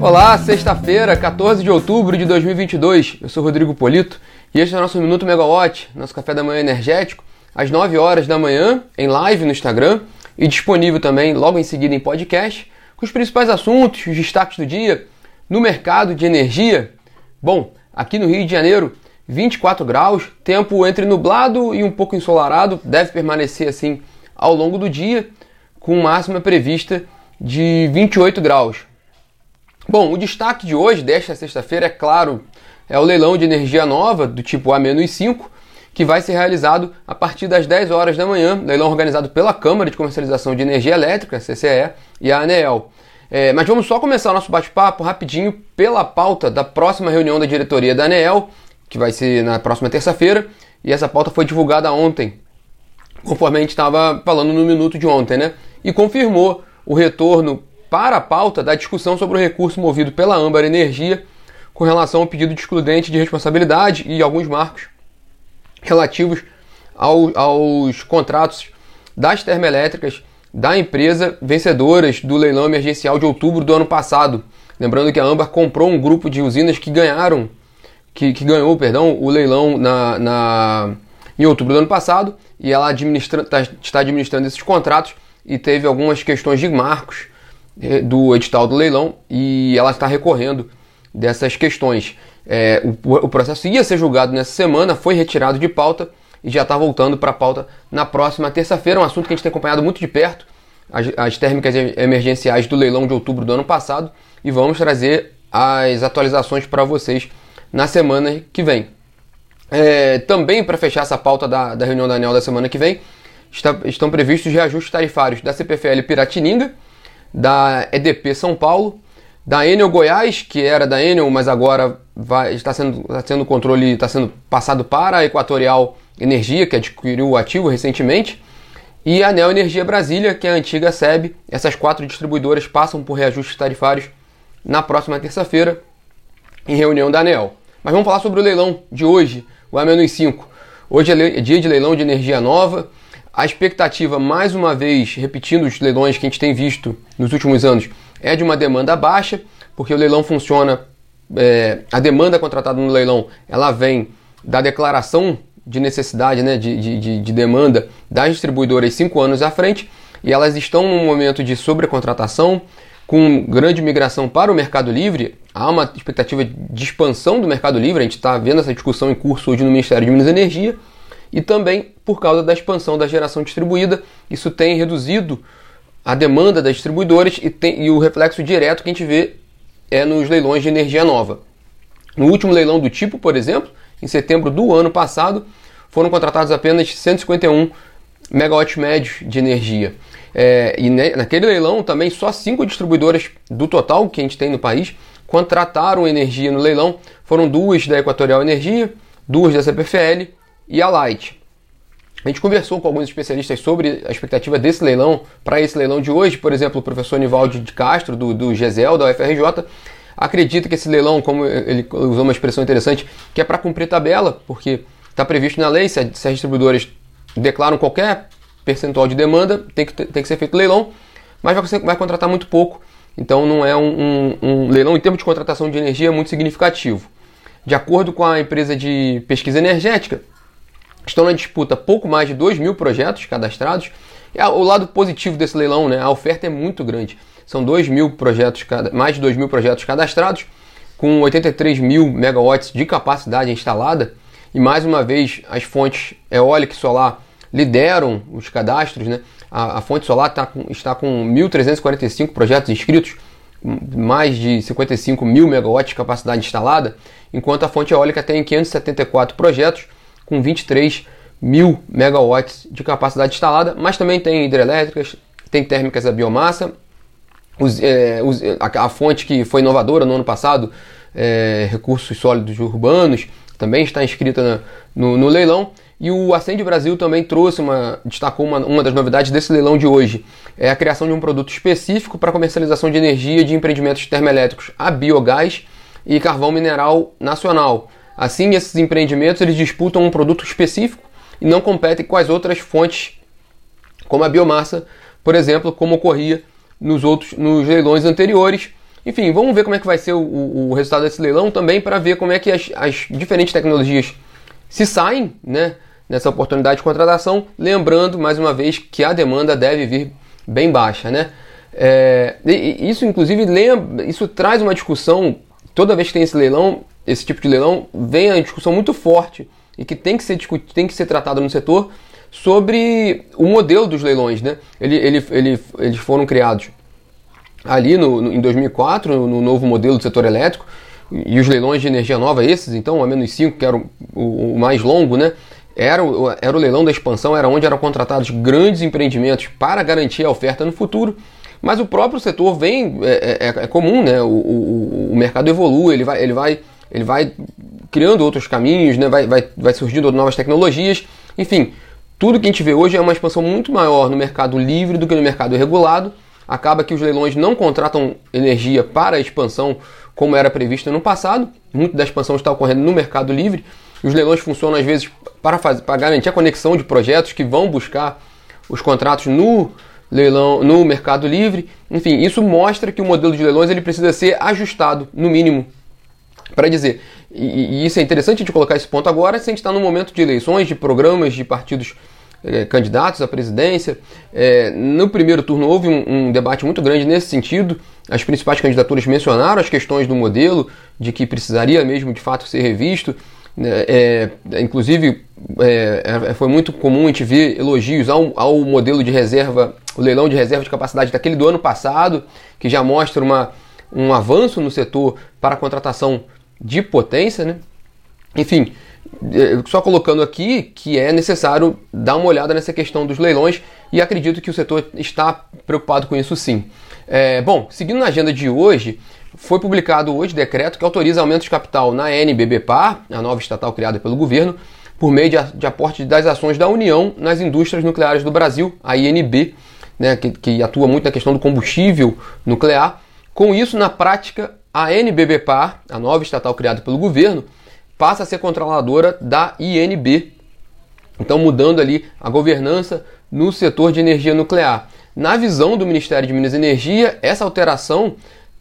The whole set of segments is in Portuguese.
Olá, sexta-feira, 14 de outubro de 2022. Eu sou Rodrigo Polito e este é o nosso Minuto Megawatt, nosso café da manhã energético, às 9 horas da manhã, em live no Instagram e disponível também logo em seguida em podcast, com os principais assuntos, os destaques do dia no mercado de energia. Bom, aqui no Rio de Janeiro, 24 graus, tempo entre nublado e um pouco ensolarado, deve permanecer assim ao longo do dia, com máxima prevista de 28 graus. Bom, o destaque de hoje, desta sexta-feira, é claro, é o leilão de energia nova do tipo A-5, que vai ser realizado a partir das 10 horas da manhã, leilão organizado pela Câmara de Comercialização de Energia Elétrica, CCE, e a ANEEL. É, mas vamos só começar o nosso bate-papo rapidinho pela pauta da próxima reunião da diretoria da ANEEL, que vai ser na próxima terça-feira, e essa pauta foi divulgada ontem, conforme a gente estava falando no minuto de ontem, né? E confirmou o retorno para a pauta da discussão sobre o recurso movido pela Âmbar Energia com relação ao pedido de excludente de responsabilidade e alguns marcos relativos ao, aos contratos das termoelétricas da empresa vencedoras do leilão emergencial de outubro do ano passado. Lembrando que a Âmbar comprou um grupo de usinas que ganharam que, que ganhou perdão, o leilão na, na, em outubro do ano passado e ela administra, tá, está administrando esses contratos e teve algumas questões de marcos do edital do leilão e ela está recorrendo dessas questões. É, o, o, processo ia ser julgado nessa semana, foi retirado de pauta e já está voltando para a pauta na próxima terça-feira. Um assunto que a gente tem acompanhado muito de perto, as, as térmicas emergenciais do leilão de outubro do ano passado, e vamos trazer as atualizações para vocês na semana que vem. É, também para fechar essa pauta da, da reunião da ANEL da semana que vem, está, estão previstos reajustes tarifários da CPFL Piratininga, da EDP São Paulo, da Enel Goiás, que era da Enel, mas agora vai, está sendo, está sendo controle, está sendo passado para a Equatorial Energia, que adquiriu o ativo recentemente, e a Neo Energia Brasília, que é a antiga SEB. Essas quatro distribuidoras passam por reajustes tarifários na próxima terça-feira, em reunião da ANEL. Mas vamos falar sobre o leilão de hoje, o A-5. Hoje é dia de leilão de energia nova. A expectativa, mais uma vez, repetindo os leilões que a gente tem visto nos últimos anos, é de uma demanda baixa, porque o leilão funciona, é, a demanda contratada no leilão, ela vem da declaração de necessidade, né, de, de, de demanda das distribuidoras cinco anos à frente, e elas estão num momento de sobrecontratação, com grande migração para o Mercado Livre, há uma expectativa de expansão do Mercado Livre, a gente está vendo essa discussão em curso hoje no Ministério de Minas e Energia, e também por causa da expansão da geração distribuída, isso tem reduzido a demanda das distribuidoras e, tem, e o reflexo direto que a gente vê é nos leilões de energia nova. No último leilão do tipo, por exemplo, em setembro do ano passado, foram contratados apenas 151 megawatts médios de energia. É, e naquele leilão também só cinco distribuidoras do total que a gente tem no país contrataram energia no leilão. Foram duas da Equatorial Energia, duas da CPFL e a Light. A gente conversou com alguns especialistas sobre a expectativa desse leilão para esse leilão de hoje. Por exemplo, o professor Nivaldo de Castro, do, do GESEL, da UFRJ, acredita que esse leilão, como ele usou uma expressão interessante, que é para cumprir tabela, porque está previsto na lei, se, as distribuidoras declaram qualquer percentual de demanda, tem que, tem que ser feito leilão, mas vai, vai contratar muito pouco, então não é um, um, um, leilão em termos de contratação de energia muito significativo. De acordo com a empresa de pesquisa energética, estão na disputa pouco mais de 2 mil projetos cadastrados. E o lado positivo desse leilão, né, a oferta é muito grande. São 2 mil projetos, mais de 2 mil projetos cadastrados, com 83 mil megawatts de capacidade instalada. E mais uma vez, as fontes eólica e solar lideram os cadastros. Né? A, a fonte solar tá com, está com 1.345 projetos inscritos, mais de 55 mil megawatts de capacidade instalada, enquanto a fonte eólica tem 574 projetos com 23 mil megawatts de capacidade instalada, mas também tem hidrelétricas, tem térmicas a biomassa, os, é, os, a, a, fonte que foi inovadora no ano passado, é, recursos sólidos urbanos, também está inscrita na, no, no leilão. E o Acende Brasil também trouxe uma, destacou uma, uma das novidades desse leilão de hoje, é a criação de um produto específico para comercialização de energia de empreendimentos termoelétricos a biogás e carvão mineral nacional. Assim, esses empreendimentos eles disputam um produto específico e não competem com as outras fontes, como a biomassa, por exemplo, como ocorria nos outros nos leilões anteriores, Enfim, vamos ver como é que vai ser o, o, resultado desse leilão também para ver como é que as, as, diferentes tecnologias se saem né, nessa oportunidade de contratação. Lembrando, mais uma vez, que a demanda deve vir bem baixa. Né? É, isso, inclusive, lembra, isso traz uma discussão, toda vez que tem esse leilão, esse tipo de leilão, vem a discussão muito forte e que tem que ser, tem que ser tratada no setor sobre o modelo dos leilões. Né? Ele, ele, ele, eles foram criados ali no, no, em 2004, no, no, novo modelo do setor elétrico, e os leilões de energia nova, esses, então, a menos 5, que era o, o, o, mais longo, né? Era o, era o leilão da expansão, era onde eram contratados grandes empreendimentos para garantir a oferta no futuro. Mas o próprio setor vem, é, é, é comum, né? O, o, o, mercado evolui, ele vai, ele vai, ele vai criando outros caminhos, né? vai, vai, vai surgindo novas tecnologias. Enfim, tudo que a gente vê hoje é uma expansão muito maior no mercado livre do que no mercado regulado acaba que os leilões não contratam energia para a expansão como era previsto no passado. Muito da expansão está ocorrendo no mercado livre. Os leilões funcionam às vezes para, fazer, para garantir a conexão de projetos que vão buscar os contratos no leilão, no mercado livre. Enfim, isso mostra que o modelo de leilões ele precisa ser ajustado, no mínimo, para dizer. E, e, isso é interessante de colocar esse ponto agora, se a gente está no momento de eleições, de programas de partidos é, candidatos à presidência. É, no primeiro turno houve um, um, debate muito grande nesse sentido. As principais candidaturas mencionaram as questões do modelo, de que precisaria mesmo de fato ser revisto. Né, é, inclusive, é, é, foi muito comum a gente ver elogios ao, ao modelo de reserva, o leilão de reserva de capacidade daquele do ano passado, que já mostra uma, um avanço no setor para a contratação de potência. Né? Enfim, é, só colocando aqui que é necessário dar uma olhada nessa questão dos leilões e acredito que o setor está preocupado com isso sim. É, bom, seguindo na agenda de hoje, foi publicado hoje decreto que autoriza aumento de capital na NBBPAR, a nova estatal criada pelo governo, por meio de, aporte das ações da União nas indústrias nucleares do Brasil, a INB, né, que, que atua muito na questão do combustível nuclear. Com isso, na prática, a NBBPAR, a nova estatal criada pelo governo, passa a ser controladora da INB. Então, mudando ali a governança no setor de energia nuclear. Na visão do Ministério de Minas e Energia, essa alteração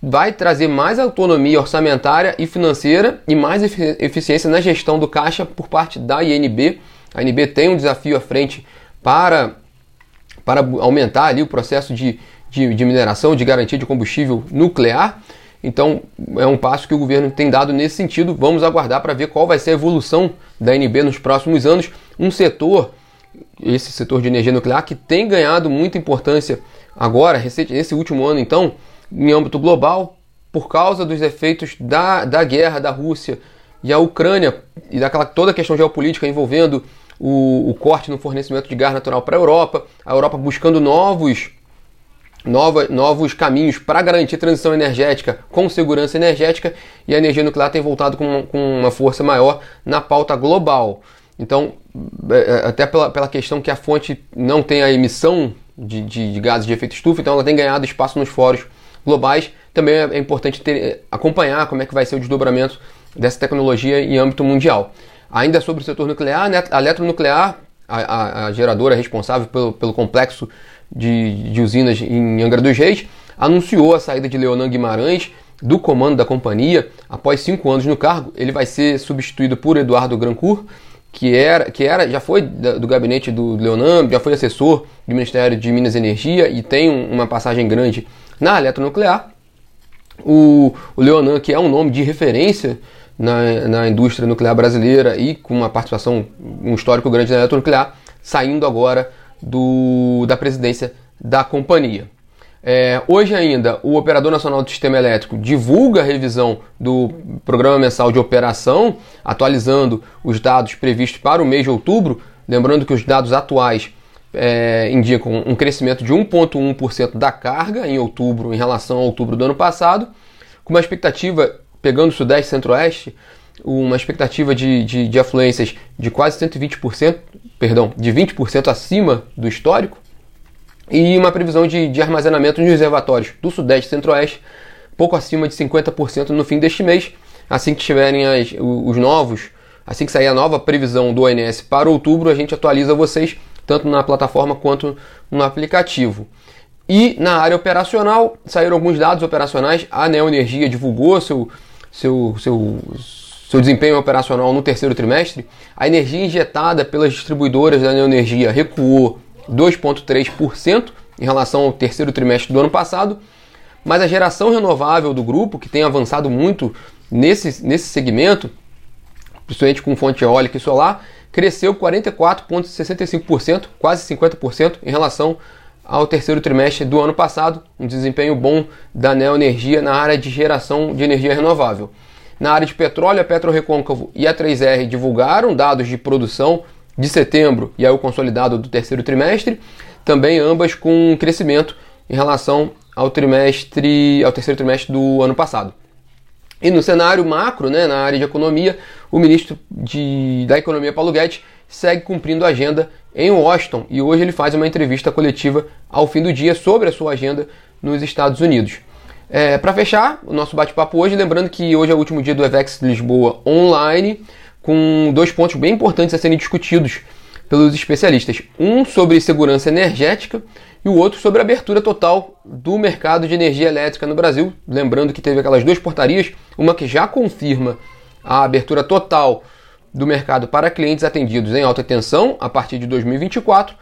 vai trazer mais autonomia orçamentária e financeira e mais eficiência na gestão do caixa por parte da INB. A INB tem um desafio à frente para, para aumentar ali o processo de, de, de mineração, de garantia de combustível nuclear. Então, é um passo que o governo tem dado nesse sentido. Vamos aguardar para ver qual vai ser a evolução da NB nos próximos anos. Um setor, esse setor de energia nuclear, que tem ganhado muita importância agora, nesse último ano, então, em âmbito global, por causa dos efeitos da, da guerra da Rússia e a Ucrânia e daquela toda a questão geopolítica envolvendo o, o corte no fornecimento de gás natural para a Europa, a Europa buscando novos novos caminhos para garantir transição energética com segurança energética e a energia nuclear tem voltado com, com uma força maior na pauta global. Então, é, é, até pela, pela questão que a fonte não tem a emissão de, de, de gases de efeito estufa, então ela tem ganhado espaço nos fóruns globais. Também é, é importante ter, acompanhar como é que vai ser o desdobramento dessa tecnologia em âmbito mundial. Ainda sobre o setor nuclear, né, a eletronuclear, a, a, a geradora responsável pelo, pelo complexo de, de usinas em Angra dos Reis, anunciou a saída de Leonan Guimarães do comando da companhia após cinco anos no cargo. Ele vai ser substituído por Eduardo Grancourt, que era, que era já foi do gabinete do Leonan, já foi assessor do Ministério de Minas e Energia e tem uma passagem grande na eletronuclear. O, o Leonan, que é um nome de referência na, na indústria nuclear brasileira e com uma participação, um histórico grande na eletronuclear, saindo agora do, da presidência da companhia. É, hoje ainda, o Operador Nacional do Sistema Elétrico divulga a revisão do Programa Mensal de Operação, atualizando os dados previstos para o mês de outubro. Lembrando que os dados atuais é, indicam um crescimento de 1,1% da carga em outubro em relação a outubro do ano passado, com uma expectativa, pegando o Sudeste e Centro-Oeste, uma expectativa de, de, de afluências de quase 120%, perdão, de 20% acima do histórico, e uma previsão de, de armazenamento nos reservatórios do Sudeste e Centro-Oeste, pouco acima de 50% no fim deste mês, assim que tiverem as, os novos, assim que sair a nova previsão do ONS para outubro, a gente atualiza vocês tanto na plataforma quanto no aplicativo. E na área operacional, saíram alguns dados operacionais. A Neoenergia divulgou seu, seu, seu, seu desempenho operacional no terceiro trimestre. A energia injetada pelas distribuidoras da Neoenergia recuou 2,3% em relação ao terceiro trimestre do ano passado. Mas a geração renovável do grupo, que tem avançado muito nesse, nesse segmento, principalmente com fonte eólica e solar, cresceu 44,65%, quase 50% em relação ao terceiro trimestre do ano passado, um desempenho bom da Neoenergia na área de geração de energia renovável. Na área de petróleo, a Petro Recôncavo e a 3R divulgaram dados de produção de setembro e aí o consolidado do terceiro trimestre, também ambas com crescimento em relação ao trimestre, ao terceiro trimestre do ano passado. E no cenário macro, né, na área de economia, o ministro de, da Economia, Paulo Guedes, segue cumprindo a agenda em Washington e hoje ele faz uma entrevista coletiva ao fim do dia sobre a sua agenda nos Estados Unidos. É, Para fechar o nosso bate-papo hoje, lembrando que hoje é o último dia do EVEX Lisboa online, com dois pontos bem importantes a serem discutidos pelos especialistas. Um sobre segurança energética e o outro sobre a abertura total do mercado de energia elétrica no Brasil. Lembrando que teve aquelas duas portarias, uma que já confirma a abertura total do mercado para clientes atendidos em alta tensão a partir de 2024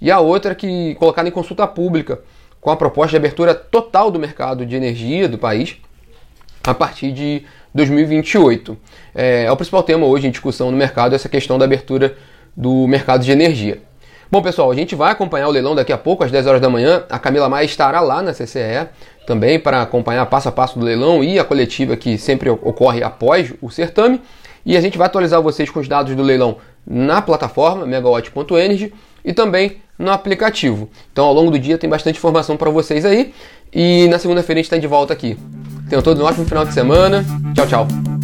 e a outra que colocada em consulta pública com a proposta de abertura total do mercado de energia do país a partir de 2028. É, é o principal tema hoje em discussão no mercado essa questão da abertura do mercado de energia. Bom, pessoal, a gente vai acompanhar o leilão daqui a pouco, às 10 horas da manhã. A Camila Maia estará lá na CCE também para acompanhar passo a passo do leilão e a coletiva que sempre ocorre após o certame. E a gente vai atualizar vocês com os dados do leilão na plataforma megawatt.energy e também no aplicativo. Então, ao longo do dia tem bastante informação para vocês aí. E na segunda-feira a gente está de volta aqui. Tenham todos um ótimo final de semana. Tchau, tchau.